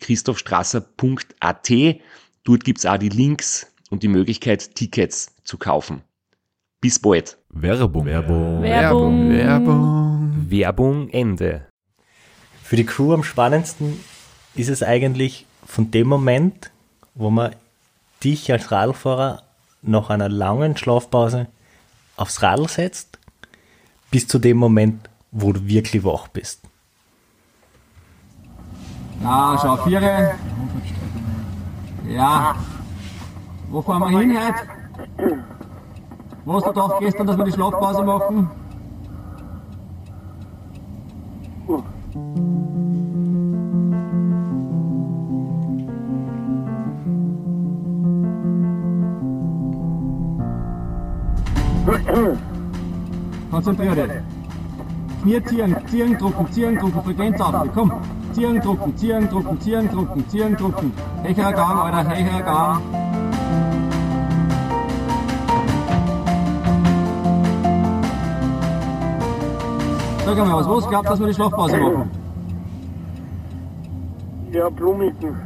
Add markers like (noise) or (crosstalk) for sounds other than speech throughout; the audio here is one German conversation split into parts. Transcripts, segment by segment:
www.christophstrasser.at. Dort gibt's auch die Links und die Möglichkeit, Tickets zu kaufen. Bis bald. Werbung. Werbung. Werbung. Werbung. Werbung Ende. Für die Crew am spannendsten ist es eigentlich von dem Moment, wo man dich als Radlfahrer nach einer langen Schlafpause aufs Radl setzt, bis zu dem Moment, wo du wirklich wach bist. Ja, schau, Viere. Ja. Wo fahren wir hin heute? Wo hast du gedacht gestern, dass wir die Schlafpause machen? Konzentrier dich. Knie ziehen, ziehen, drucken, ziehen, drucken, Frequenz auf, komm. Ziehen, drucken, ziehen, drucken, ziehen, drucken, ziehen, drucken. Gang, Alter, hecherer Gang. Sag mal, was, was glaubt, dass wir die Schlafpause machen? Ja, Blumigen.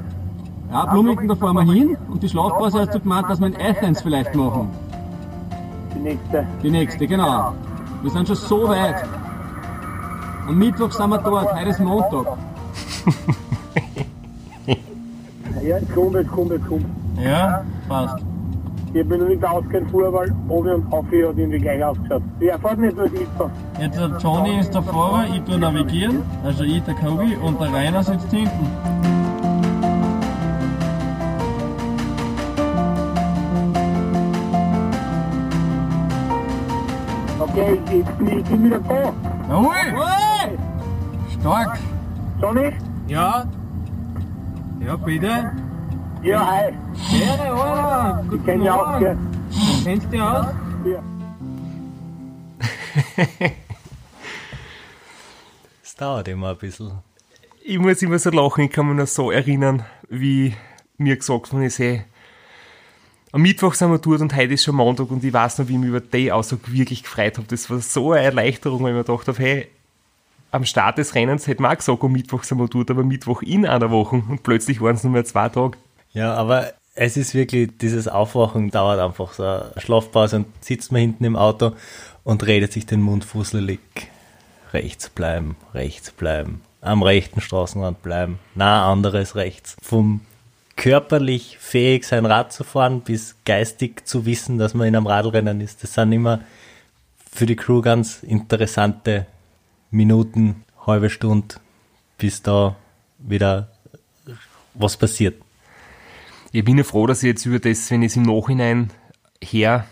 Ja, Blumigen, da fahren wir hin und die Schlafpause hast du gemeint, dass wir in Athens vielleicht machen. Die nächste. Die nächste, genau. Wir sind schon so weit. Am Mittwoch sind wir dort, heute ist Montag. Ja, jetzt kommt, jetzt kommt, jetzt kommt. Ja, passt. Ich bin noch nicht ausgegangen vorher, weil Obi und Hoffi hat irgendwie gleich ausgeschaut. Wer fährt nicht nur die Jetzt der Johnny ist der Fahrer, ich tue navigieren, also ich, der Kobi und der Rainer sitzt hinten. Okay, ich, ich, ich bin wieder da. Jawohl! Stark! Johnny? Ja? Ja, bitte? Ja, hi. Ehre, Alter! Ich kenn dich auch, gell? Kennst du dich aus? Ja. (laughs) Es dauert immer ein bisschen. Ich muss immer so lachen, ich kann mich noch so erinnern, wie mir gesagt worden ist, hey, am Mittwoch sind wir dort und heute ist schon Montag und ich weiß noch, wie ich mich über die Aussage wirklich gefreut habe. Das war so eine Erleichterung, weil ich mir gedacht habe, hey, am Start des Rennens hätte man auch gesagt, am Mittwoch sind wir dort, aber Mittwoch in einer Woche und plötzlich waren es nur mehr zwei Tage. Ja, aber es ist wirklich, dieses Aufwachen dauert einfach so eine Schlafpause und sitzt man hinten im Auto und redet sich den Mund fusselig. Rechts bleiben, rechts bleiben, am rechten Straßenrand bleiben, na anderes rechts. Vom körperlich fähig sein Rad zu fahren bis geistig zu wissen, dass man in einem Radrennen ist. Das sind immer für die Crew ganz interessante Minuten, halbe Stunde, bis da wieder was passiert. Ich bin ja froh, dass ich jetzt über das, wenn ich es im Nachhinein her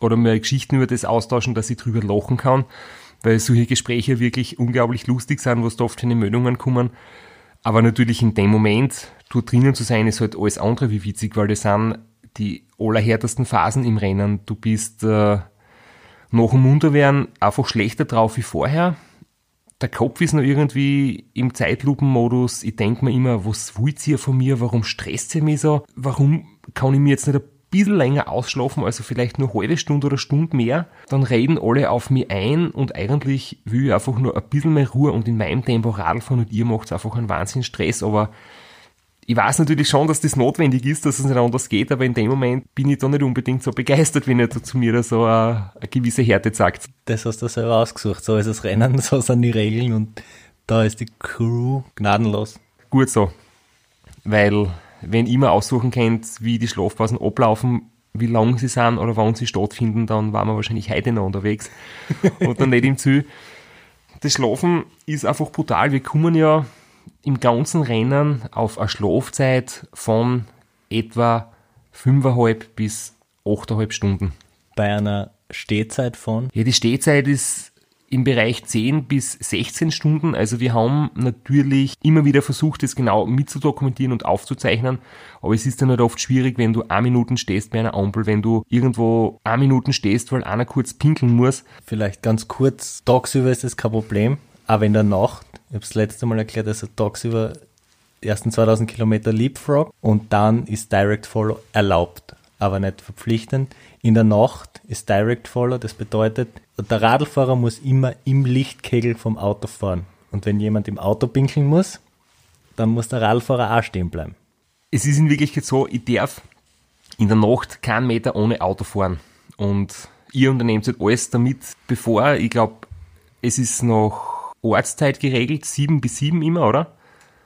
oder mir Geschichten über das austauschen, dass ich drüber lachen kann, weil solche Gespräche wirklich unglaublich lustig sind, was da oft keine Meldungen kommen. Aber natürlich in dem Moment, dort drinnen zu sein, ist halt alles andere wie witzig, weil das sind die allerhärtesten Phasen im Rennen. Du bist äh, nach dem Munterwerden einfach schlechter drauf wie vorher. Der Kopf ist noch irgendwie im Zeitlupenmodus. Ich denke mir immer, was wollt ihr von mir? Warum stresst ihr mich so? Warum kann ich mir jetzt nicht ein bisschen länger ausschlafen, also vielleicht nur eine halbe Stunde oder Stunde mehr? Dann reden alle auf mich ein und eigentlich will ich einfach nur ein bisschen mehr Ruhe und in meinem Tempo Radl fahren und ihr macht einfach einen Wahnsinn Stress, aber ich weiß natürlich schon, dass das notwendig ist, dass es nicht anders geht, aber in dem Moment bin ich da nicht unbedingt so begeistert, wenn ihr da zu mir da so eine, eine gewisse Härte sagt. Das hast du selber ausgesucht. So ist das Rennen, (laughs) so sind die Regeln und da ist die Crew gnadenlos. Gut so. weil wenn ihr immer aussuchen könnt, wie die Schlafpausen ablaufen, wie lang sie sind oder wann sie stattfinden, dann waren wir wahrscheinlich heute noch unterwegs (laughs) und dann nicht im Ziel. Das Schlafen ist einfach brutal. Wir kommen ja im ganzen Rennen auf eine Schlafzeit von etwa 5,5 bis 8,5 Stunden. Bei einer Stehzeit von Ja, die Stehzeit ist im Bereich 10 bis 16 Stunden. Also wir haben natürlich immer wieder versucht, das genau mitzudokumentieren und aufzuzeichnen. Aber es ist dann halt oft schwierig, wenn du eine Minuten stehst bei einer Ampel, wenn du irgendwo eine Minuten stehst, weil einer kurz pinkeln muss. Vielleicht ganz kurz, tagsüber ist das kein Problem, aber in der Nacht, ich habe es letzte Mal erklärt, also tagsüber die ersten 2000 Kilometer Leapfrog und dann ist Direct Follow erlaubt, aber nicht verpflichtend. In der Nacht ist Direct Follow, das bedeutet, der Radlfahrer muss immer im Lichtkegel vom Auto fahren. Und wenn jemand im Auto pinkeln muss, dann muss der Radlfahrer auch stehen bleiben. Es ist in Wirklichkeit so, ich darf in der Nacht keinen Meter ohne Auto fahren. Und ihr unternehmt halt alles damit, bevor, ich glaube, es ist noch Ortszeit geregelt, sieben bis sieben immer, oder?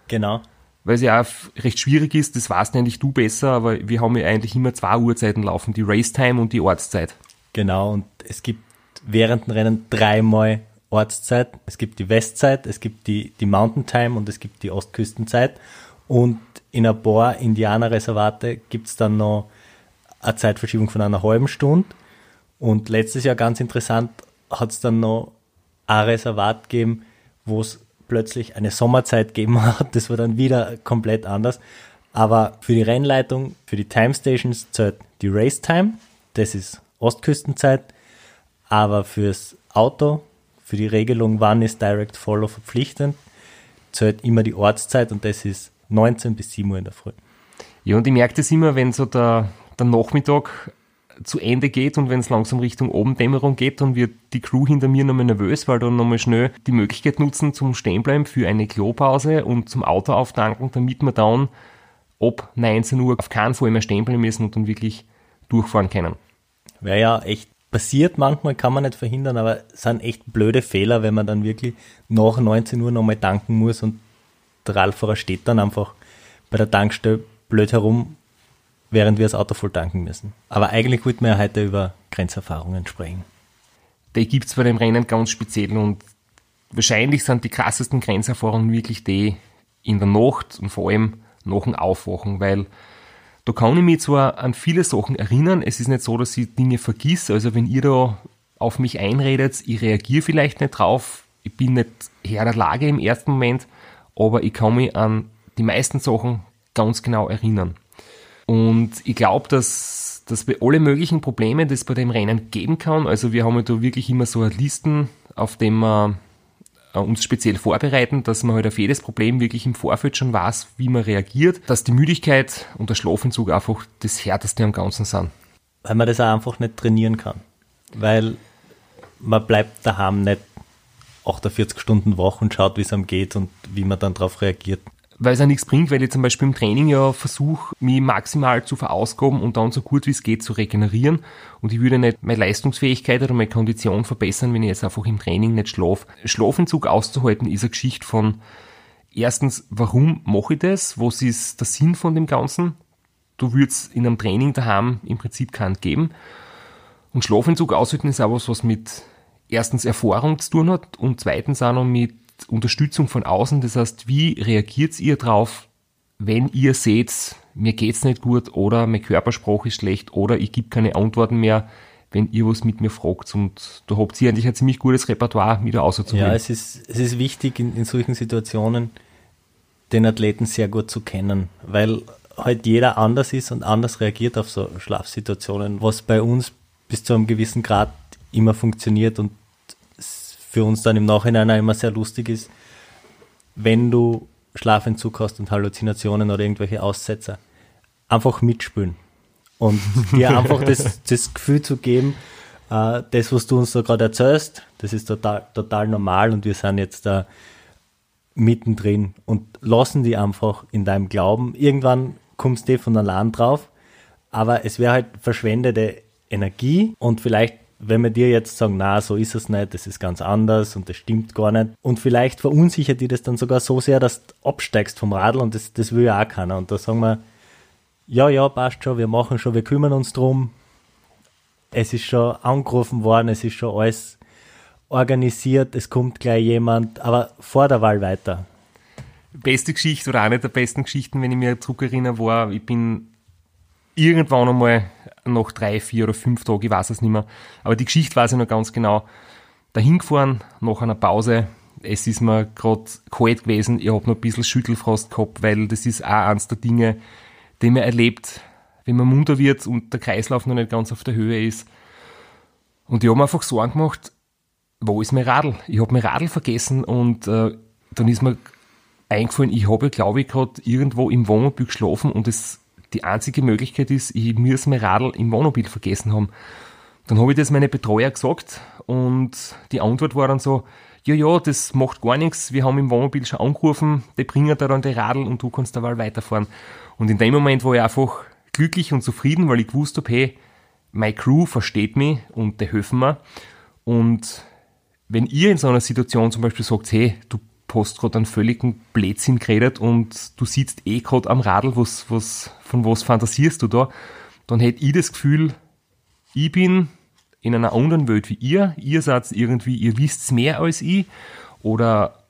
Genau. weil es ja auch recht schwierig ist, das weißt eigentlich du besser, aber wir haben ja eigentlich immer zwei Uhrzeiten laufen, die Racetime und die Ortszeit. Genau, und es gibt während dem Rennen dreimal Ortszeit. Es gibt die Westzeit, es gibt die, die Mountain Time und es gibt die Ostküstenzeit. Und in ein paar Indianerreservate gibt es dann noch eine Zeitverschiebung von einer halben Stunde. Und letztes Jahr ganz interessant hat es dann noch ein Reservat gegeben, wo es plötzlich eine Sommerzeit gegeben hat. Das war dann wieder komplett anders. Aber für die Rennleitung, für die Time Stations zählt die Race Time. Das ist Ostküstenzeit. Aber fürs Auto, für die Regelung, wann ist Direct Follow verpflichtend, zählt immer die Ortszeit und das ist 19 bis 7 Uhr in der Früh. Ja, und ich merke das immer, wenn so der, der Nachmittag zu Ende geht und wenn es langsam Richtung Abenddämmerung geht, dann wird die Crew hinter mir nochmal nervös, weil dann nochmal schnell die Möglichkeit nutzen zum Stehenbleiben für eine Klopause und zum Auto auftanken, damit wir dann ab 19 Uhr auf keinen Fall mehr stehen bleiben müssen und dann wirklich durchfahren können. Wäre ja echt passiert manchmal, kann man nicht verhindern, aber es sind echt blöde Fehler, wenn man dann wirklich nach 19 Uhr nochmal tanken muss und der Radfahrer steht dann einfach bei der Tankstelle blöd herum, während wir das Auto voll tanken müssen. Aber eigentlich wollten wir ja heute über Grenzerfahrungen sprechen. Die gibt's bei dem Rennen ganz speziell und wahrscheinlich sind die krassesten Grenzerfahrungen wirklich die in der Nacht und vor allem nach dem Aufwachen, weil da kann ich mich zwar an viele Sachen erinnern, es ist nicht so, dass ich Dinge vergiss, also wenn ihr da auf mich einredet, ich reagiere vielleicht nicht drauf, ich bin nicht Herr der Lage im ersten Moment, aber ich kann mich an die meisten Sachen ganz genau erinnern. Und ich glaube, dass, dass bei alle möglichen Probleme, die es bei dem Rennen geben kann, also wir haben ja da wirklich immer so Listen, auf dem wir äh, uns speziell vorbereiten, dass man halt auf jedes Problem wirklich im Vorfeld schon weiß, wie man reagiert, dass die Müdigkeit und der Schlafentzug einfach das Härteste am Ganzen sind. Weil man das auch einfach nicht trainieren kann. Weil man bleibt daheim nicht 48 Stunden wach und schaut, wie es einem geht und wie man dann darauf reagiert. Weil es ja nichts bringt, weil ich zum Beispiel im Training ja versuche, mich maximal zu verausgaben und dann so gut wie es geht zu regenerieren. Und ich würde nicht meine Leistungsfähigkeit oder meine Kondition verbessern, wenn ich jetzt einfach im Training nicht schlafe. Schlafentzug auszuhalten ist eine Geschichte von erstens, warum mache ich das? Was ist der Sinn von dem Ganzen? Du würdest in einem Training daheim im Prinzip keinen geben. Und Schlafentzug aushalten ist auch was, was mit erstens Erfahrung zu tun hat und zweitens auch noch mit Unterstützung von außen. Das heißt, wie reagiert ihr drauf, wenn ihr seht, mir geht's nicht gut oder meine Körpersprache ist schlecht oder ich gebe keine Antworten mehr, wenn ihr was mit mir fragt. Und da habt ihr eigentlich ein ziemlich gutes Repertoire wieder Ja, auszuholen. es ist, es ist wichtig, in, in solchen Situationen den Athleten sehr gut zu kennen, weil halt jeder anders ist und anders reagiert auf so Schlafsituationen, was bei uns bis zu einem gewissen Grad immer funktioniert und für uns dann im Nachhinein auch immer sehr lustig ist, wenn du Schlafentzug hast und Halluzinationen oder irgendwelche Aussetzer, einfach mitspülen und (laughs) dir einfach das, das Gefühl zu geben, äh, das, was du uns da gerade erzählst, das ist total, total normal und wir sind jetzt da mittendrin und lassen die einfach in deinem Glauben. Irgendwann kommst du von allein drauf, aber es wäre halt verschwendete Energie und vielleicht wenn wir dir jetzt sagen, na, so ist es nicht, das ist ganz anders und das stimmt gar nicht. Und vielleicht verunsichert dir das dann sogar so sehr, dass du absteigst vom Radl und das, das will ja auch keiner. Und da sagen wir, ja, ja, passt schon, wir machen schon, wir kümmern uns drum. Es ist schon angerufen worden, es ist schon alles organisiert, es kommt gleich jemand, aber vor der Wahl weiter. Beste Geschichte oder eine der besten Geschichten, wenn ich mir zurückerinnere, war, ich bin irgendwann einmal nach drei, vier oder fünf Tagen, ich weiß es nicht mehr, aber die Geschichte weiß ich noch ganz genau, dahin gefahren, nach einer Pause, es ist mir gerade kalt gewesen, ich habe noch ein bisschen Schüttelfrost gehabt, weil das ist auch eins der Dinge, die man erlebt, wenn man munter wird und der Kreislauf noch nicht ganz auf der Höhe ist. Und ich habe mir einfach Sorgen gemacht, wo ist mein Radl? Ich habe mein Radl vergessen und äh, dann ist mir eingefallen, ich habe, glaube ich, gerade irgendwo im Wohnmobil geschlafen und es die einzige Möglichkeit ist, ich muss mein Radl im Wohnmobil vergessen haben. Dann habe ich das meine Betreuer gesagt und die Antwort war dann so, ja, ja, das macht gar nichts, wir haben im Wohnmobil schon angerufen, die bringen da dann die Radl und du kannst da mal weiterfahren. Und in dem Moment war ich einfach glücklich und zufrieden, weil ich gewusst habe, hey, meine Crew versteht mich und die helfen mir. Und wenn ihr in so einer Situation zum Beispiel sagt, hey, du hast gerade einen völligen Blödsinn geredet und du sitzt eh gerade am Radl, was, was, von was fantasierst du da, dann hätte ich das Gefühl, ich bin in einer anderen Welt wie ihr, ihr seid irgendwie, ihr wisst mehr als ich oder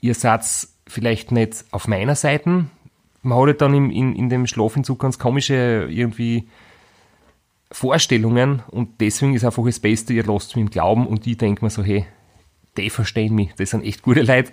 ihr seid vielleicht nicht auf meiner Seite. Man hat halt dann in, in, in dem Schlafentzug ganz komische irgendwie Vorstellungen und deswegen ist einfach das Beste, ihr lasst mich im Glauben und ich denke mir so, hey, die verstehen mich, das sind echt gute Leute.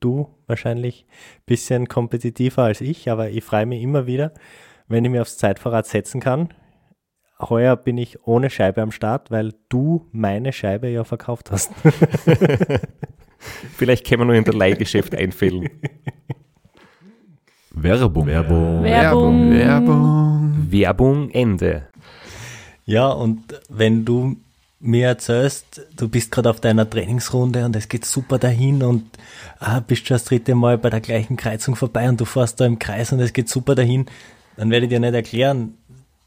Du wahrscheinlich ein bisschen kompetitiver als ich, aber ich freue mich immer wieder, wenn ich mir aufs Zeitfahrrad setzen kann. Heuer bin ich ohne Scheibe am Start, weil du meine Scheibe ja verkauft hast. (laughs) Vielleicht können wir noch in der Leihgeschäft einfällen. Werbung. Werbung. Werbung. Werbung. Werbung Ende. Ja, und wenn du mir erzählst, du bist gerade auf deiner Trainingsrunde und es geht super dahin und ah, bist schon das dritte Mal bei der gleichen Kreuzung vorbei und du fährst da im Kreis und es geht super dahin, dann werde ich dir nicht erklären,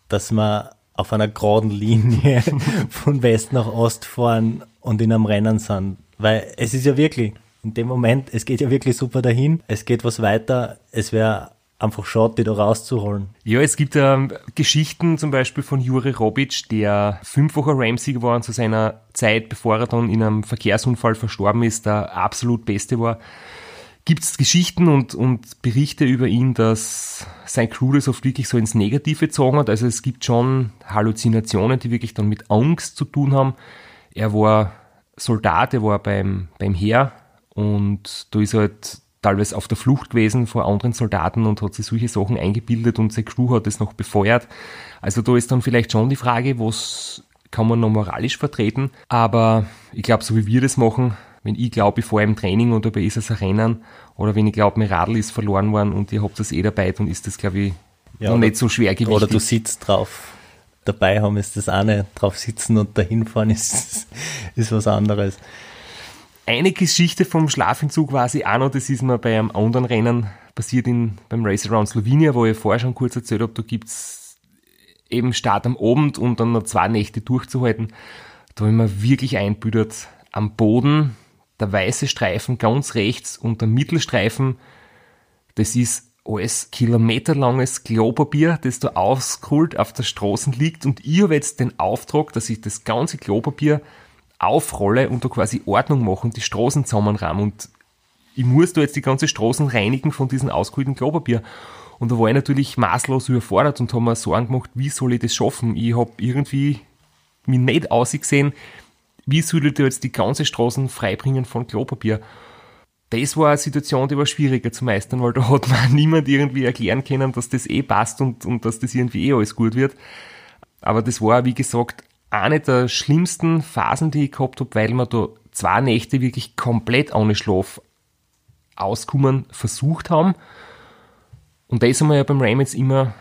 dass man auf einer geraden Linie (laughs) von West nach Ost fahren und in einem Rennen sind. Weil es ist ja wirklich, in dem Moment, es geht ja wirklich super dahin, es geht was weiter, es wäre einfach schade, die da rauszuholen. Ja, es gibt ähm, Geschichten zum Beispiel von Juri Robic, der fünffacher Ramsey geworden zu seiner Zeit, bevor er dann in einem Verkehrsunfall verstorben ist, der absolut Beste war. Gibt es Geschichten und, und Berichte über ihn, dass sein Crew das oft wirklich so ins Negative gezogen hat. Also es gibt schon Halluzinationen, die wirklich dann mit Angst zu tun haben. Er war Soldat, er war beim, beim Heer und da ist halt teilweise auf der Flucht gewesen vor anderen Soldaten und hat sich solche Sachen eingebildet und sein Crew hat es noch befeuert. Also da ist dann vielleicht schon die Frage, was kann man noch moralisch vertreten, aber ich glaube, so wie wir das machen, wenn ich glaube, ich fahre im Training oder bei ist es ein Rennen oder wenn ich glaube, mein Radl ist verloren worden und ihr habt das eh dabei, dann ist das, glaube ich, ja, noch oder, nicht so schwer gewichtig. Oder du sitzt drauf. Dabei haben ist das eine, drauf sitzen und dahin fahren ist, (laughs) ist was anderes. Eine Geschichte vom Schlafentzug quasi auch noch, das ist mir bei einem anderen Rennen passiert in, beim Race Around Slovenia, wo ich vorher schon kurz erzählt habe, da gibt's eben Start am Abend und dann noch zwei Nächte durchzuhalten. Da habe ich mir wirklich einbüdert, am Boden der weiße Streifen ganz rechts und der Mittelstreifen, das ist alles kilometerlanges Klopapier, das da ausgeholt auf der Straße liegt und ich habe jetzt den Auftrag, dass ich das ganze Klopapier aufrolle und da quasi Ordnung mache und die Straßen zusammenrahmen und ich muss da jetzt die ganze Straßen reinigen von diesem ausgeholten Klopapier. Und da war ich natürlich maßlos überfordert und habe mir Sorgen gemacht, wie soll ich das schaffen? Ich habe irgendwie mich nicht ausgesehen, wie soll ich da jetzt die ganze Straßen freibringen von Klopapier? Das war eine Situation, die war schwieriger zu meistern, weil da hat mir (laughs) niemand irgendwie erklären können, dass das eh passt und, und dass das irgendwie eh alles gut wird. Aber das war, wie gesagt, eine der schlimmsten Phasen, die ich gehabt habe, weil wir da zwei Nächte wirklich komplett ohne Schlaf auskommen versucht haben. Und das haben wir ja beim Ram jetzt immer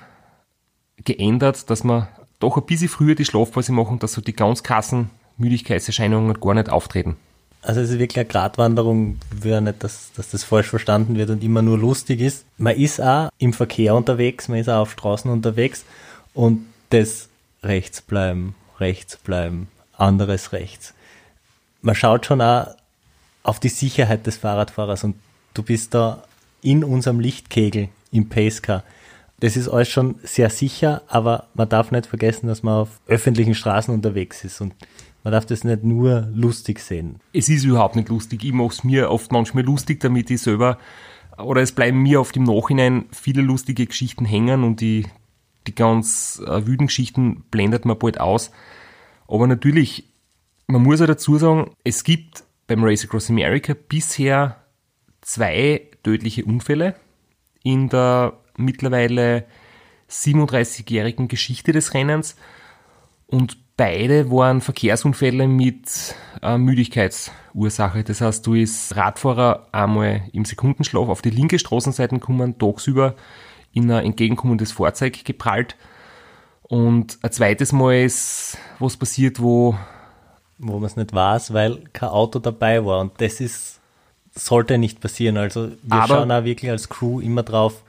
geändert, dass wir doch ein bisschen früher die Schlafpause machen, dass so die ganz krassen Müdigkeitserscheinungen gar nicht auftreten. Also es ist wirklich eine Gratwanderung, will nicht, dass, dass das falsch verstanden wird und immer nur lustig ist. Man ist auch im Verkehr unterwegs, man ist auch auf Straßen unterwegs und das rechts bleiben, rechts bleiben, anderes rechts. Man schaut schon auch auf die Sicherheit des Fahrradfahrers und du bist da in unserem Lichtkegel im Pacecar. Das ist alles schon sehr sicher, aber man darf nicht vergessen, dass man auf öffentlichen Straßen unterwegs ist und man darf das nicht nur lustig sehen. Es ist überhaupt nicht lustig. Ich mache es mir oft manchmal lustig, damit ich selber, oder es bleiben mir oft im Nachhinein viele lustige Geschichten hängen und die, die ganz äh, wüden Geschichten blendet man bald aus. Aber natürlich, man muss ja dazu sagen, es gibt beim Race Across America bisher zwei tödliche Unfälle in der mittlerweile 37-jährigen Geschichte des Rennens und beide waren Verkehrsunfälle mit äh, Müdigkeitsursache. Das heißt, du ist Radfahrer einmal im Sekundenschlaf auf die linke Straßenseite gekommen, tagsüber in ein entgegenkommendes Fahrzeug geprallt. Und ein zweites Mal ist was passiert, wo wo man es nicht weiß, weil kein Auto dabei war. Und das ist, sollte nicht passieren. Also wir schauen auch wirklich als Crew immer drauf,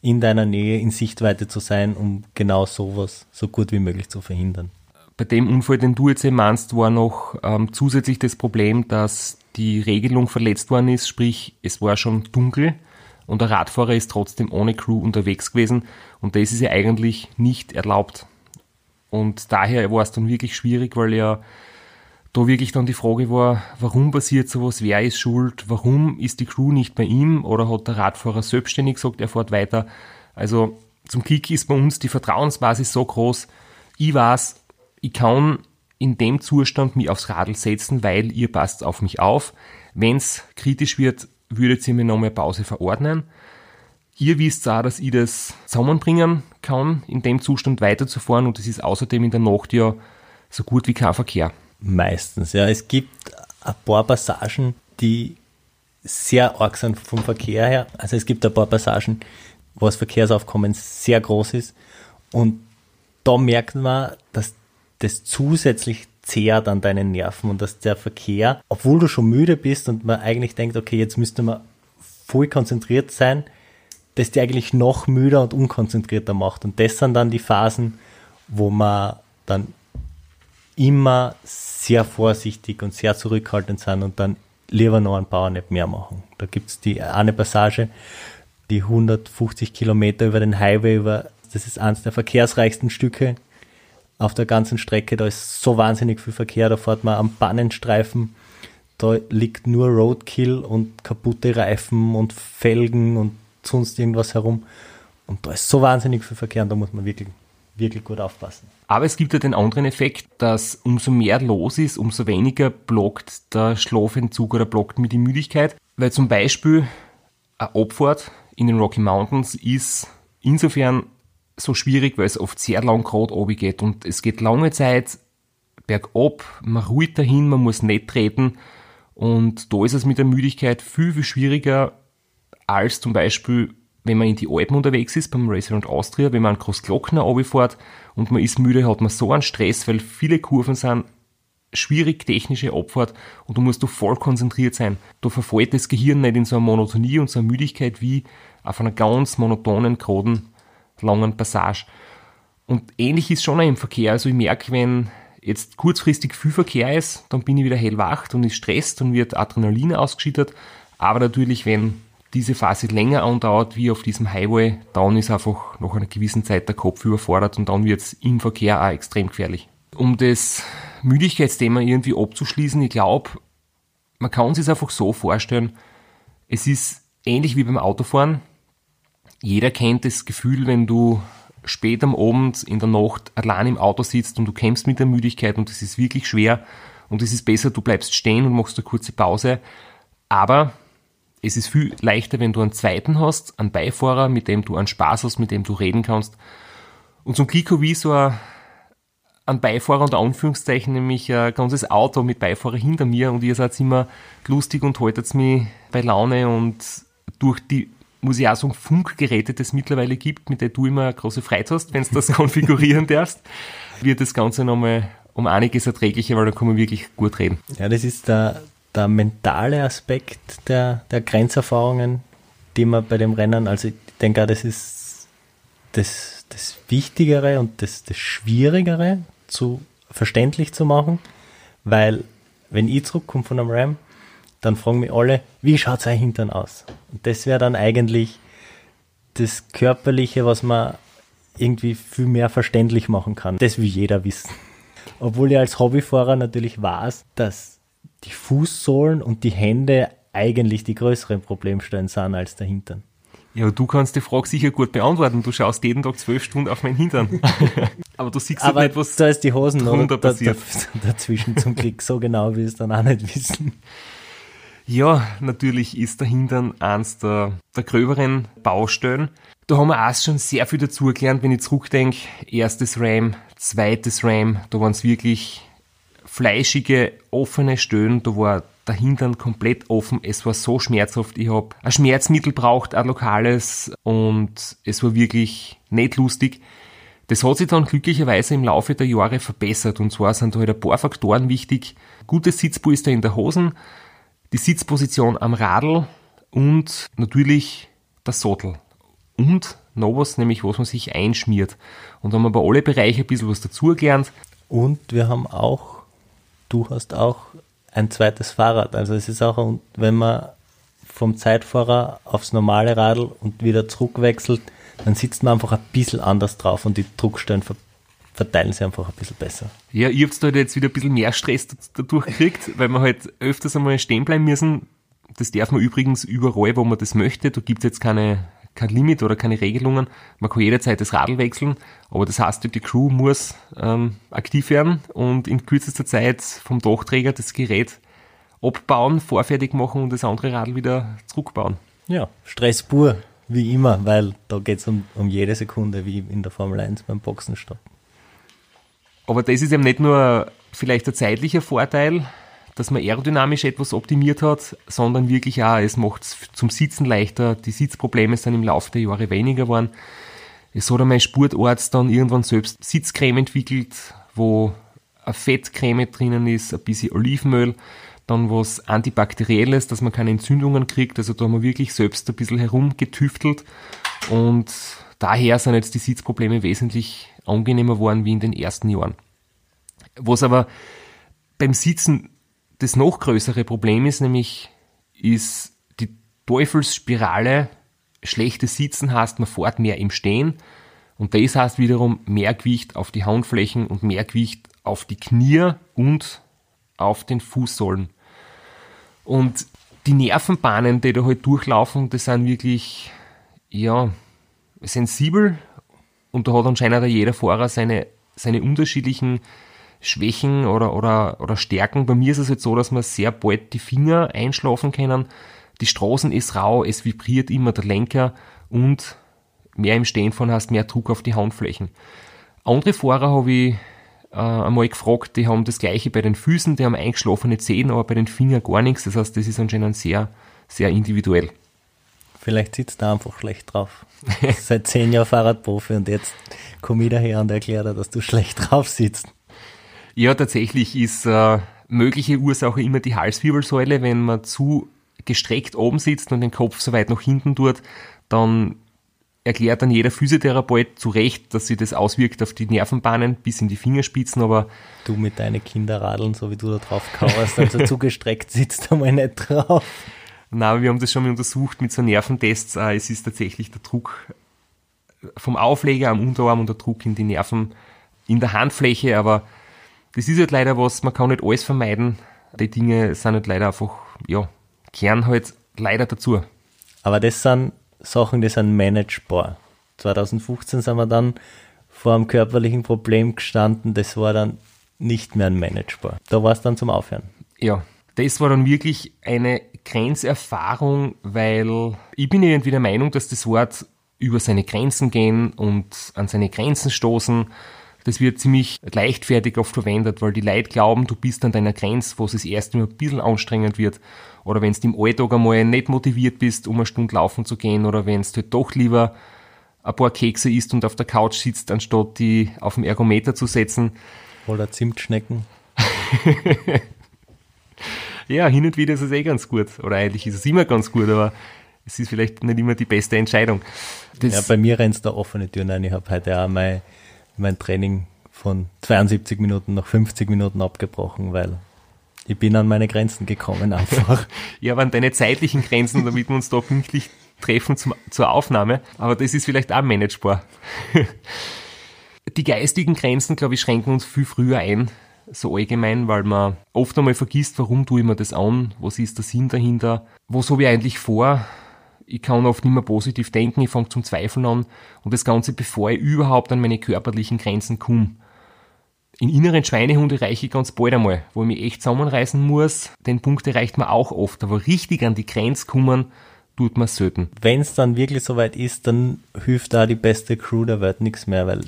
in deiner Nähe, in Sichtweite zu sein, um genau sowas so gut wie möglich zu verhindern bei dem Unfall, den du jetzt meinst, war noch ähm, zusätzlich das Problem, dass die Regelung verletzt worden ist, sprich es war schon dunkel und der Radfahrer ist trotzdem ohne Crew unterwegs gewesen und das ist ja eigentlich nicht erlaubt. Und daher war es dann wirklich schwierig, weil ja da wirklich dann die Frage war, warum passiert sowas, wer ist schuld, warum ist die Crew nicht bei ihm oder hat der Radfahrer selbstständig gesagt, er fährt weiter. Also zum Kick ist bei uns die Vertrauensbasis so groß, ich weiß, ich kann in dem Zustand mich aufs Radl setzen, weil ihr passt auf mich auf. Wenn es kritisch wird, würdet ihr mir noch mehr Pause verordnen. Ihr wisst auch, dass ich das zusammenbringen kann, in dem Zustand weiterzufahren und es ist außerdem in der Nacht ja so gut wie kein Verkehr. Meistens, ja. Es gibt ein paar Passagen, die sehr arg sind vom Verkehr her. Also es gibt ein paar Passagen, wo das Verkehrsaufkommen sehr groß ist und da merkt man, dass das zusätzlich zehrt an deinen Nerven und dass der Verkehr, obwohl du schon müde bist und man eigentlich denkt, okay, jetzt müsste man voll konzentriert sein, dass die eigentlich noch müder und unkonzentrierter macht. Und das sind dann die Phasen, wo man dann immer sehr vorsichtig und sehr zurückhaltend sind und dann lieber noch ein Powernap mehr machen. Da gibt es die eine Passage, die 150 Kilometer über den Highway, über, das ist eines der verkehrsreichsten Stücke auf der ganzen Strecke. Da ist so wahnsinnig viel Verkehr, da fährt man am Bannenstreifen. Da liegt nur Roadkill und kaputte Reifen und Felgen und sonst irgendwas herum. Und da ist so wahnsinnig viel Verkehr und da muss man wirklich, wirklich gut aufpassen. Aber es gibt ja den anderen Effekt, dass umso mehr los ist, umso weniger blockt der Schlafentzug oder blockt mir die Müdigkeit. Weil zum Beispiel eine Abfahrt in den Rocky Mountains ist insofern so schwierig, weil es oft sehr lang gerade oben geht und es geht lange Zeit bergab, man ruht dahin, man muss nicht treten und da ist es mit der Müdigkeit viel, viel schwieriger als zum Beispiel, wenn man in die Alpen unterwegs ist, beim Racer und Austria, wenn man an Großglockner fährt und man ist müde, hat man so einen Stress, weil viele Kurven sind schwierig technische Abfahrt und du musst du voll konzentriert sein. Da verfällt das Gehirn nicht in so eine Monotonie und so eine Müdigkeit wie auf einer ganz monotonen, geraden, langen Passage. Und ähnlich ist schon auch im Verkehr. Also ich merke, wenn jetzt kurzfristig viel Verkehr ist, dann bin ich wieder hellwach und ist stresst und wird Adrenalin ausgeschüttet. Aber natürlich, wenn diese Phase länger andauert wie auf diesem Highway, dann ist einfach nach einer gewissen Zeit der Kopf überfordert und dann wird es im Verkehr auch extrem gefährlich. Um das Müdigkeitsthema irgendwie abzuschließen, ich glaube, man kann sich einfach so vorstellen, es ist ähnlich wie beim Autofahren. Jeder kennt das Gefühl, wenn du spät am Abend in der Nacht allein im Auto sitzt und du kämpfst mit der Müdigkeit und es ist wirklich schwer und es ist besser, du bleibst stehen und machst eine kurze Pause. Aber es ist viel leichter, wenn du einen zweiten hast, einen Beifahrer, mit dem du einen Spaß hast, mit dem du reden kannst. Und zum Kiko wie so ein, ein Beifahrer unter Anführungszeichen, nämlich ein ganzes Auto mit Beifahrer hinter mir und ihr seid immer lustig und haltet mich bei Laune und durch die muss ich auch sagen, Funkgeräte, die es mittlerweile gibt, mit denen du immer eine große Freude hast, wenn du das (laughs) konfigurieren darfst, wird das Ganze nochmal um einiges erträglicher, weil dann kann man wirklich gut reden. Ja, das ist der, der mentale Aspekt der, der Grenzerfahrungen, die man bei dem Rennen, also ich denke auch, das ist das, das Wichtigere und das, das Schwierigere zu verständlich zu machen, weil wenn ich zurückkomme von einem Ram, dann fragen mich alle, wie schaut sein Hintern aus? Und das wäre dann eigentlich das Körperliche, was man irgendwie viel mehr verständlich machen kann. Das will jeder wissen. Obwohl ich als Hobbyfahrer natürlich weiß, dass die Fußsohlen und die Hände eigentlich die größeren Problemstellen sind als der Hintern. Ja, du kannst die Frage sicher gut beantworten. Du schaust jeden Tag zwölf Stunden auf meinen Hintern. (laughs) Aber du siehst Aber halt nicht, was da ist die Hosen drunter da, da, passiert. dazwischen zum Glück. So genau will es dann auch nicht wissen. Ja, natürlich ist der Hintern eins der, der gröberen Baustellen. Da haben wir auch schon sehr viel dazu gelernt, wenn ich zurückdenke. Erstes RAM, zweites RAM, da waren es wirklich fleischige, offene Stellen, da war der Hintern komplett offen. Es war so schmerzhaft. Ich habe ein Schmerzmittel braucht, ein lokales und es war wirklich nicht lustig. Das hat sich dann glücklicherweise im Laufe der Jahre verbessert und zwar sind da halt ein paar Faktoren wichtig. Gutes Sitzpolster in der Hosen, die Sitzposition am Radl und natürlich der Sattel. Und noch was, nämlich was man sich einschmiert. Und da haben wir bei alle Bereiche ein bisschen was dazugelernt. Und wir haben auch, du hast auch ein zweites Fahrrad. Also es ist auch, wenn man vom Zeitfahrer aufs normale Radl und wieder zurückwechselt, dann sitzt man einfach ein bisschen anders drauf und die Druckstellen verteilen sich einfach ein bisschen besser. Ja, ihr habt halt jetzt wieder ein bisschen mehr Stress dadurch gekriegt, weil wir halt öfters einmal stehen bleiben müssen. Das darf man übrigens überall, wo man das möchte. Da gibt es jetzt keine, kein Limit oder keine Regelungen. Man kann jederzeit das Radl wechseln, aber das heißt, die Crew muss ähm, aktiv werden und in kürzester Zeit vom Dachträger das Gerät abbauen, vorfertig machen und das andere Radl wieder zurückbauen. Ja, Stress pur, wie immer, weil da geht es um, um jede Sekunde, wie in der Formel 1 beim Boxenstopp. Aber das ist eben nicht nur vielleicht ein zeitlicher Vorteil, dass man aerodynamisch etwas optimiert hat, sondern wirklich auch, es macht es zum Sitzen leichter. Die Sitzprobleme sind im Laufe der Jahre weniger geworden. Es hat einmal ein Sportarzt dann irgendwann selbst Sitzcreme entwickelt, wo eine Fettcreme drinnen ist, ein bisschen Olivenöl, dann was Antibakterielles, dass man keine Entzündungen kriegt. Also da haben wir wirklich selbst ein bisschen herumgetüftelt und daher sind jetzt die Sitzprobleme wesentlich angenehmer geworden wie in den ersten Jahren. Was aber beim Sitzen das noch größere Problem ist, nämlich ist die Teufelsspirale, schlechtes Sitzen heißt, man fährt mehr im Stehen und das heißt wiederum mehr Gewicht auf die Handflächen und mehr Gewicht auf die Knie und auf den Fußsohlen. Und die Nervenbahnen, die da halt durchlaufen, das sind wirklich, ja, sensibel und da hat anscheinend jeder Fahrer seine, seine unterschiedlichen Schwächen oder, oder, oder Stärken. Bei mir ist es jetzt so, dass man sehr bald die Finger einschlafen können. Die Straßen ist rau, es vibriert immer der Lenker und mehr im Stehen von hast mehr Druck auf die Handflächen. Andere Fahrer habe ich äh, einmal gefragt, die haben das gleiche bei den Füßen, die haben eingeschlafene Zehen, aber bei den Fingern gar nichts. Das heißt, das ist anscheinend sehr, sehr individuell. Vielleicht sitzt er einfach schlecht drauf. (laughs) Seit zehn Jahren Fahrradprofi und jetzt komme ich daher und erkläre dir, dass du schlecht drauf sitzt. Ja, tatsächlich ist äh, mögliche Ursache immer die Halswirbelsäule. Wenn man zu gestreckt oben sitzt und den Kopf so weit nach hinten tut, dann erklärt dann jeder Physiotherapeut zu Recht, dass sich das auswirkt auf die Nervenbahnen bis in die Fingerspitzen, aber Du mit deinen Kinderradeln, so wie du da drauf kauerst, also (laughs) zugestreckt sitzt, einmal nicht drauf. Na, wir haben das schon mal untersucht mit so Nerventests. Äh, es ist tatsächlich der Druck vom Aufleger am Unterarm und der Druck in die Nerven in der Handfläche, aber das ist halt leider was, man kann nicht alles vermeiden. Die Dinge sind halt leider einfach, ja, kehren halt leider dazu. Aber das sind Sachen, die sind managebar. 2015 sind wir dann vor einem körperlichen Problem gestanden, das war dann nicht mehr managebar. Da war es dann zum Aufhören. Ja, das war dann wirklich eine Grenzerfahrung, weil ich bin irgendwie der Meinung, dass das Wort über seine Grenzen gehen und an seine Grenzen stoßen, das wird ziemlich leichtfertig oft verwendet, weil die Leute glauben, du bist an deiner Grenze, wo es das erste Mal ein bisschen anstrengend wird. Oder wenn du im Alltag einmal nicht motiviert bist, um eine Stunde laufen zu gehen, oder wenn du halt doch lieber ein paar Kekse isst und auf der Couch sitzt, anstatt die auf dem Ergometer zu setzen. Oder Zimtschnecken. (laughs) Ja, hin und wieder ist es eh ganz gut. Oder eigentlich ist es immer ganz gut, aber es ist vielleicht nicht immer die beste Entscheidung. Das, Ja, bei mir rennt da offene Türen ein. Ich habe heute auch mein, mein Training von 72 Minuten nach 50 Minuten abgebrochen, weil ich bin an meine Grenzen gekommen einfach. (laughs) ja, waren deine zeitlichen Grenzen, damit wir uns da pünktlich treffen zum, zur Aufnahme. Aber das ist vielleicht auch managebar. (laughs) Die geistigen Grenzen, glaube ich, schränken uns viel früher ein, so allgemein, weil man oft einmal vergisst, warum tue ich mir das an, was ist der Sinn dahinter, was habe ich eigentlich vor. Ich kann oft nicht mehr positiv denken, ich fange zum Zweifeln an und das Ganze, bevor ich überhaupt an meine körperlichen Grenzen komme. In inneren Schweinehund erreiche ich ganz bald einmal, wo ich mich echt zusammenreißen muss. Den Punkt erreicht man auch oft, aber richtig an die Grenze kommen, tut man selten. Wenn es dann wirklich soweit ist, dann hilft da die beste Crew der Welt nichts mehr, weil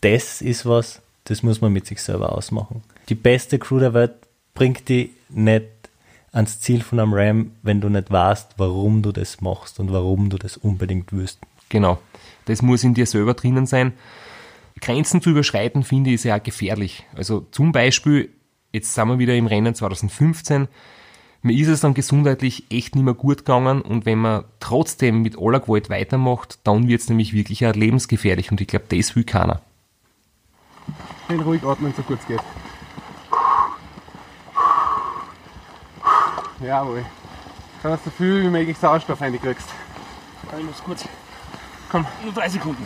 das ist was, das muss man mit sich selber ausmachen. Die beste Crew der Welt bringt die nicht ans Ziel von einem Ram, wenn du nicht weißt, warum du das machst und warum du das unbedingt willst. Genau. Das muss in dir selber drinnen sein. Grenzen zu überschreiten, finde ich, ist ja auch gefährlich. Also zum Beispiel, jetzt sind wir wieder im Rennen 2015, mir ist es dann gesundheitlich echt nicht mehr gut gegangen und wenn man trotzdem mit aller Gewalt weitermacht, dann wird es nämlich wirklich auch lebensgefährlich und ich glaube, das will keiner. Schön ruhig atmen, so gut es geht. Jawohl. Schau, dass du so viel wie möglich Sauerstoff reinkriegst. Ich muss kurz. Komm. Nur drei Sekunden.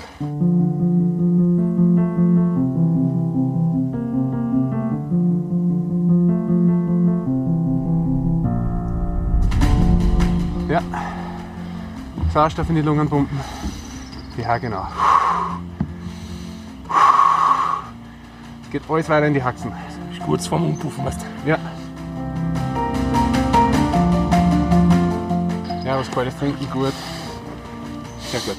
Ja. Sauerstoff in die Lungen pumpen. Ja, genau. Geht alles weiter in die Haxen. Ich kurz vorm Umpuffen, weißt du. Ja. Ja, was kaltes Trinken gut. Sehr gut.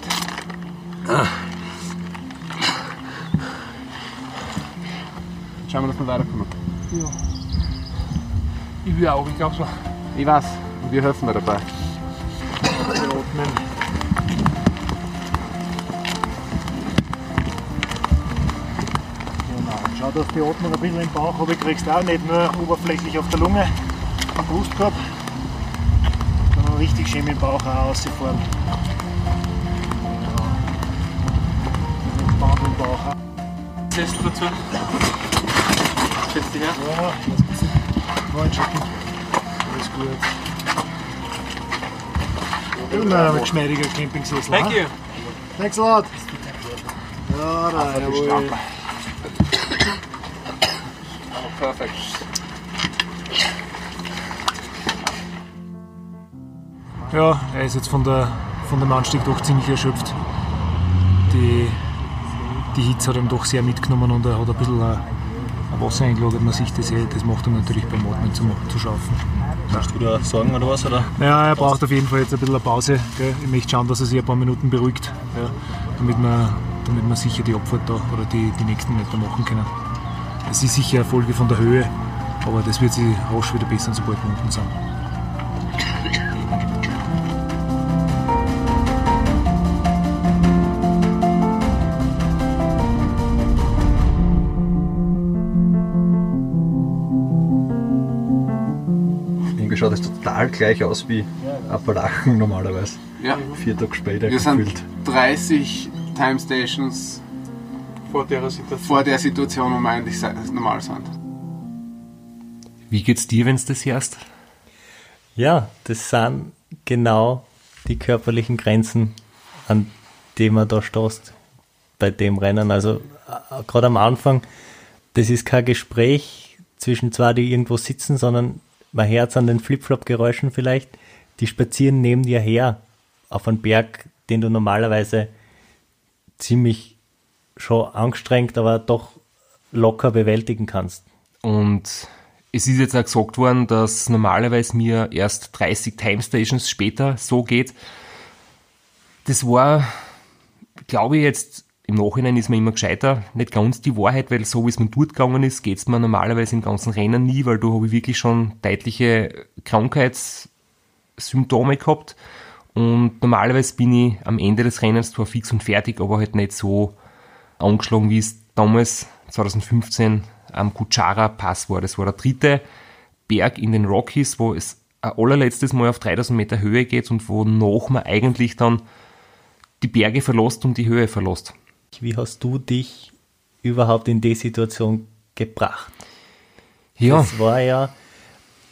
Schauen wir, dass wir weiterkommen. Ich will auch, ich glaube so. Ich weiß, und wir helfen dir dabei. Dass die Atmung ein bisschen im Bauch habe, kriegst du auch nicht nur oberflächlich auf der Lunge, am Brustkorb, sondern richtig schön mit dem Bauch auch rausfahren. Ja. Entspannt im Bauch auch. Sessel dazu. Setz dich her. Ja. Reinschicken. Alles gut. Immer ein geschmeidiger Campingsessel. Thank ha? you. Thanks a lot. Ja, da, jawohl. Perfect. Ja, er ist jetzt von, der, von dem Anstieg doch ziemlich erschöpft. Die, die Hitze hat ihm doch sehr mitgenommen und er hat ein bisschen ein, ein Wasser eingelagert. Man sieht das eh, das macht ihm natürlich beim Atmen zu, zu schaffen. Hast du da Sorgen oder was? Oder? Ja, er braucht auf jeden Fall jetzt ein bisschen eine Pause. Gell? Ich möchte schauen, dass er sich ein paar Minuten beruhigt, ja, damit, wir, damit wir sicher die Abfahrt da oder die, die nächsten Meter machen können. Es ist sicher eine Folge von der Höhe, aber das wird sich rasch wieder bessern, sobald wir unten sind. Irgendwie schaut das total gleich aus wie Appalachen normalerweise. Ja, Vier Tage später wir sind gefühlt. 30 Time Stations Vor der Situation. vor der Situation, wo wir eigentlich normal sind. Wie geht's dir, wenn's das hörst? Ja, das sind genau die körperlichen Grenzen, an die man da stoßt bei dem Rennen. Also äh, gerade am Anfang, das ist kein Gespräch zwischen zwei, die irgendwo sitzen, sondern man hört an den Flip-Flop-Geräuschen vielleicht, die spazieren neben dir her auf einen Berg, den du normalerweise ziemlich schon angestrengt, aber doch locker bewältigen kannst. Und es ist jetzt auch gesagt worden, dass normalerweise mir erst 30 Time Stations später so geht. Das war, glaube ich, jetzt im Nachhinein ist man immer gescheiter. Nicht ganz die Wahrheit, weil so wie es mir dort gegangen ist, geht es mir normalerweise im ganzen Rennen nie, weil da habe ich wirklich schon deutliche Krankheitssymptome gehabt. Und normalerweise bin ich am Ende des Rennens zwar fix und fertig, aber halt nicht so angeschlagen, wie es damals 2015 am Kuchara Pass war. Das war der dritte Berg in den Rockies, wo es ein allerletztes Mal auf 3000 Meter Höhe geht und wonach man eigentlich dann die Berge verlässt und die Höhe verlässt. Wie hast du dich überhaupt in die Situation gebracht? Ja, Das war ja,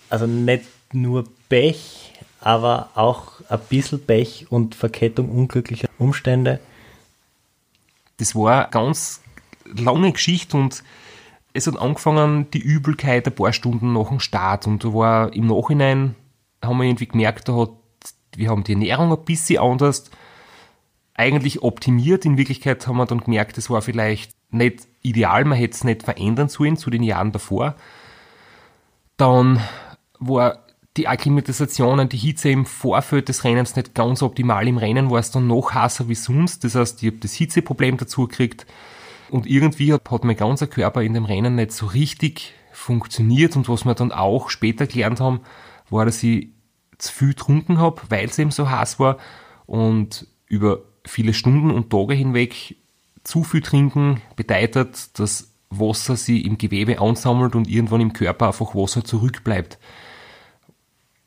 also nicht nur Pech, aber auch ein bisschen Pech und Verkettung unglücklicher Umstände. Das war eine ganz lange Geschichte und es hat angefangen, die Übelkeit ein paar Stunden nach dem Start und da war im Nachhinein, haben wir irgendwie gemerkt, da hat, wir haben die Ernährung ein bisschen anders eigentlich optimiert. In Wirklichkeit haben wir dann gemerkt, das war vielleicht nicht ideal, man hätte es nicht verändern sollen zu den Jahren davor. Dann war die Akklimatisation an die Hitze im Vorfeld des Rennens nicht ganz optimal. Im Rennen war es dann noch heißer wie sonst. Das heißt, ich habe das Hitzeproblem dazu gekriegt. Und irgendwie hat, hat mein ganzer Körper in dem Rennen nicht so richtig funktioniert. Und was wir dann auch später gelernt haben, war, dass ich zu viel getrunken habe, weil es eben so heiß war. Und über viele Stunden und Tage hinweg zu viel trinken bedeutet, dass Wasser sich im Gewebe ansammelt und irgendwann im Körper einfach Wasser zurückbleibt.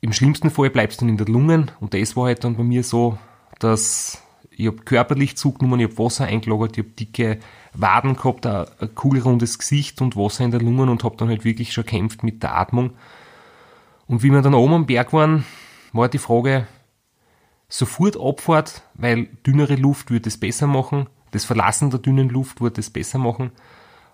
Im schlimmsten Fall bleibt es dann in der Lungen und das war halt dann bei mir so, dass ich habe körperlich zugenommen, ich habe Wasser eingelagert, ich habe dicke Waden gehabt, ein, kugelrundes Gesicht und Wasser in der Lungen und habe dann halt wirklich schon kämpft mit der Atmung. Und wie wir dann oben am Berg waren, war die Frage, sofort Abfahrt, weil dünnere Luft würde es besser machen, das Verlassen der dünnen Luft würde es besser machen,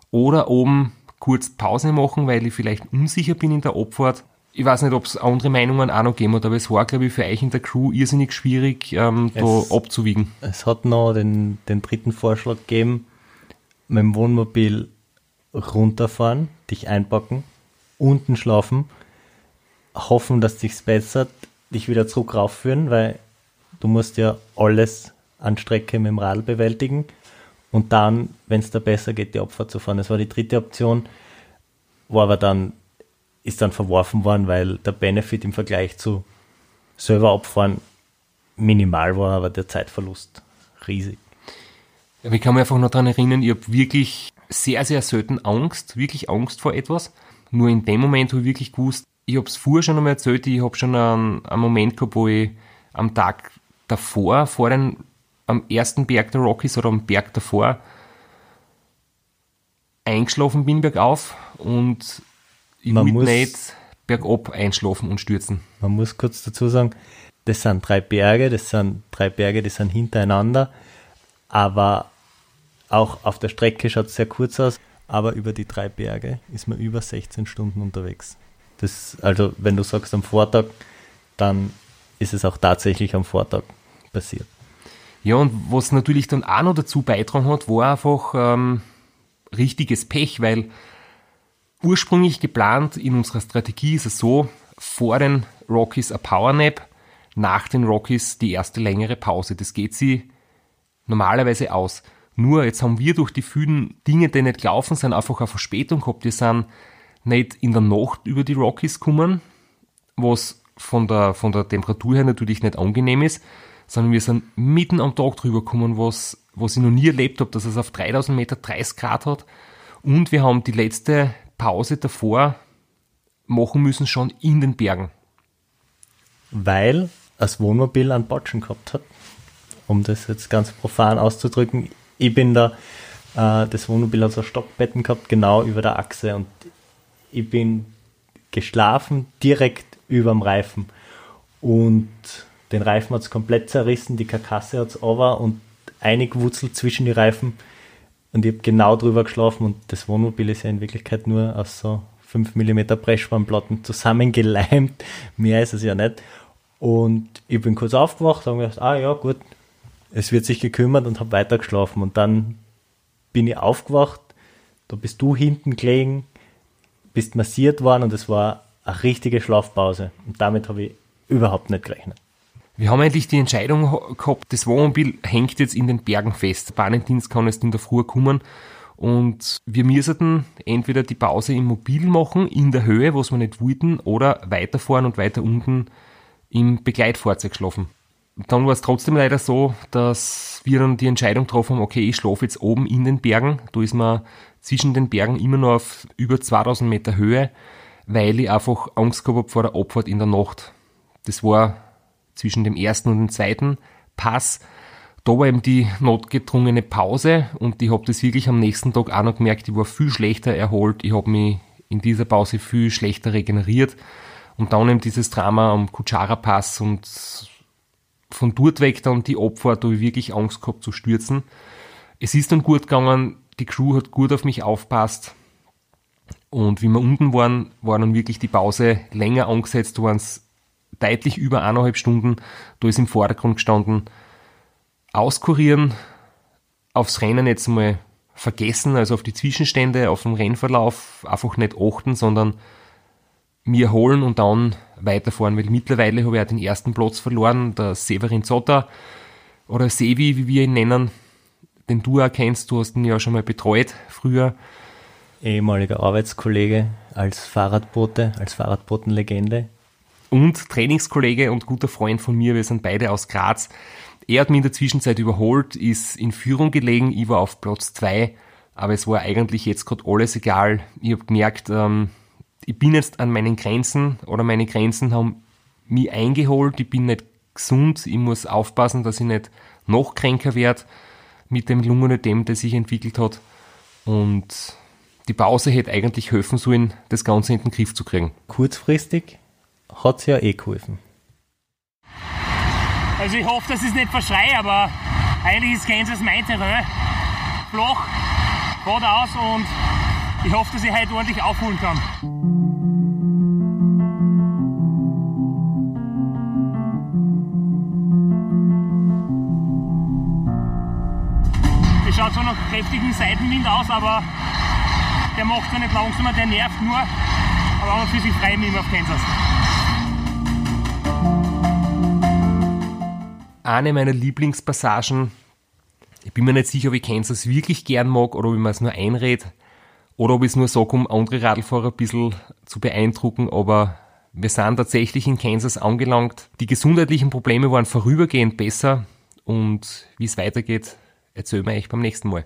oder oben kurz Pause machen, weil ich vielleicht unsicher bin in der Abfahrt. Ich weiß nicht, ob es andere Meinungen auch noch gegeben hat, aber es war, glaube ich, für euch in der Crew irrsinnig schwierig, ähm, da Es- abzuwiegen. Es hat noch den, den dritten Vorschlag gegeben, mit dem Wohnmobil runterfahren, dich einpacken, unten schlafen, hoffen, dass sich's bessert, dich wieder zurück raufführen, weil du musst ja alles an Strecke mit dem Radl bewältigen und dann, wenn es da besser geht, die Abfahrt zu fahren. Das war die dritte Option, war aber dann, ist dann verworfen worden, weil der Benefit im Vergleich zu selber abfahren minimal war, aber der Zeitverlust riesig. Ja, Ich kann mich einfach noch daran erinnern, ich habe wirklich sehr, sehr selten Angst, wirklich Angst vor etwas. Nur in dem Moment habe ich wirklich gewusst, ich habe es vorher schon einmal erzählt, ich habe schon einen, einen Moment gehabt, wo ich am Tag davor, vor den, am ersten Berg der Rockies oder am Berg davor, eingeschlafen bin bergauf und Man muss- nicht bergab einschlafen und stürzen. Man muss kurz dazu sagen, das sind drei Berge, das sind drei Berge, die sind hintereinander, aber auch auf der Strecke schaut es sehr kurz aus, aber über die drei Berge ist man über 16 Stunden unterwegs. Das, also wenn du sagst am Vortag, dann ist es auch tatsächlich am Vortag passiert. Ja, und was natürlich dann auch noch dazu beitragen hat, war einfach ähm, richtiges Pech, weil ursprünglich geplant in unserer Strategie ist es so, vor den Rockies ein Powernap, nach den Rockies die erste längere Pause. Das geht sie normalerweise aus. Nur jetzt haben wir durch die vielen Dinge, die nicht gelaufen sind, einfach eine Verspätung gehabt. Wir sind nicht in der Nacht über die Rockies gekommen, was von der, von der Temperatur her natürlich nicht angenehm ist, sondern wir sind mitten am Tag drüber gekommen, was, was ich noch nie erlebt habe, dass es auf 3000 Meter 30 Grad hat. Und wir haben die letzte Pause davor machen müssen schon in den Bergen. weil das Wohnmobil einen Botschen gehabt hat. Um das jetzt ganz profan auszudrücken. Ich bin da, äh, das Wohnmobil hat so Stockbetten gehabt, genau über der Achse und ich bin geschlafen direkt überm Reifen. Und den Reifen hat es komplett zerrissen, die Karkasse hat es aber und eingewurzelt zwischen die Reifen. Und ich habe genau drüber geschlafen und das Wohnmobil ist ja in Wirklichkeit nur aus so 5 mm Pressspanplatten zusammengeleimt. (laughs) Mehr ist es ja nicht. Und ich bin kurz aufgewacht, mir gedacht, ah ja, gut, es wird sich gekümmert und habe weiter geschlafen. Und dann bin ich aufgewacht, da bist du hinten gelegen, bist massiert worden und es war eine richtige Schlafpause. Und damit habe ich überhaupt nicht gerechnet. Wir haben eigentlich die Entscheidung gehabt, das Wohnmobil hängt jetzt in den Bergen fest. Bahnendienst kann jetzt in der Früh kommen und wir müssten entweder die Pause im Mobil machen, in der Höhe, was wir nicht wollten, oder weiterfahren und weiter unten im Begleitfahrzeug schlafen. Dann war es trotzdem leider so, dass wir dann die Entscheidung getroffen haben, okay, ich schlafe jetzt oben in den Bergen. Da ist man zwischen den Bergen immer noch auf über 2000 Meter Höhe, weil ich einfach Angst gehabt habe vor der Abfahrt in der Nacht. Das war zwischen dem ersten und dem zweiten Pass. Da war eben die notgedrungene Pause und ich habe das wirklich am nächsten Tag auch noch gemerkt, ich war viel schlechter erholt, ich habe mich in dieser Pause viel schlechter regeneriert und dann eben dieses Drama am Kutschara-Pass und von dort weg dann die Abfahrt, da habe ich wirklich Angst gehabt zu stürzen. Es ist dann gut gegangen, die Crew hat gut auf mich aufpasst und wie wir unten waren, war dann wirklich die Pause länger angesetzt, waren es deutlich über eineinhalb Stunden. Da ist im Vordergrund gestanden, auskurieren, aufs Rennen jetzt mal vergessen, also auf die Zwischenstände, auf den Rennverlauf einfach nicht achten, sondern mir holen und dann weiterfahren, weil mittlerweile habe ich auch den ersten Platz verloren, der Severin Zotter oder Sevi, wie wir ihn nennen, den du auch kennst, du hast ihn ja schon mal betreut früher. Ehemaliger Arbeitskollege als Fahrradbote, als Fahrradbotenlegende. Und Trainingskollege und guter Freund von mir, wir sind beide aus Graz. Er hat mich in der Zwischenzeit überholt, ist in Führung gelegen, ich war auf Platz zwei, aber es war eigentlich jetzt gerade alles egal. Ich habe gemerkt, ähm, ich bin jetzt an meinen Grenzen oder meine Grenzen haben mich eingeholt, ich bin nicht gesund, ich muss aufpassen, dass ich nicht noch kränker werde mit dem Lungenödem, das sich entwickelt hat und die Pause hätte eigentlich helfen sollen, das Ganze in den Griff zu kriegen. Kurzfristig hat es ja eh geholfen. Also ich hoffe, dass ich es nicht verschreie, aber eigentlich ist Kansas mein Terrain. Flach, geradeaus und ich hoffe, dass ich heute ordentlich aufholen kann. Es schaut zwar nach kräftigem Seitenwind aus, aber der macht zwar nicht langsamer, der nervt nur. Aber und für sich freue ich immer auf Kansas. Eine meiner Lieblingspassagen. Ich bin mir nicht sicher, ob ich Kansas wirklich gern mag oder ob ich mir es nur einrede oder ob ich es nur sage, um andere Radlfahrer ein bisschen zu beeindrucken, aber wir sind tatsächlich in Kansas angelangt. Die gesundheitlichen Probleme waren vorübergehend besser und wie es weitergeht, erzählen wir euch beim nächsten Mal.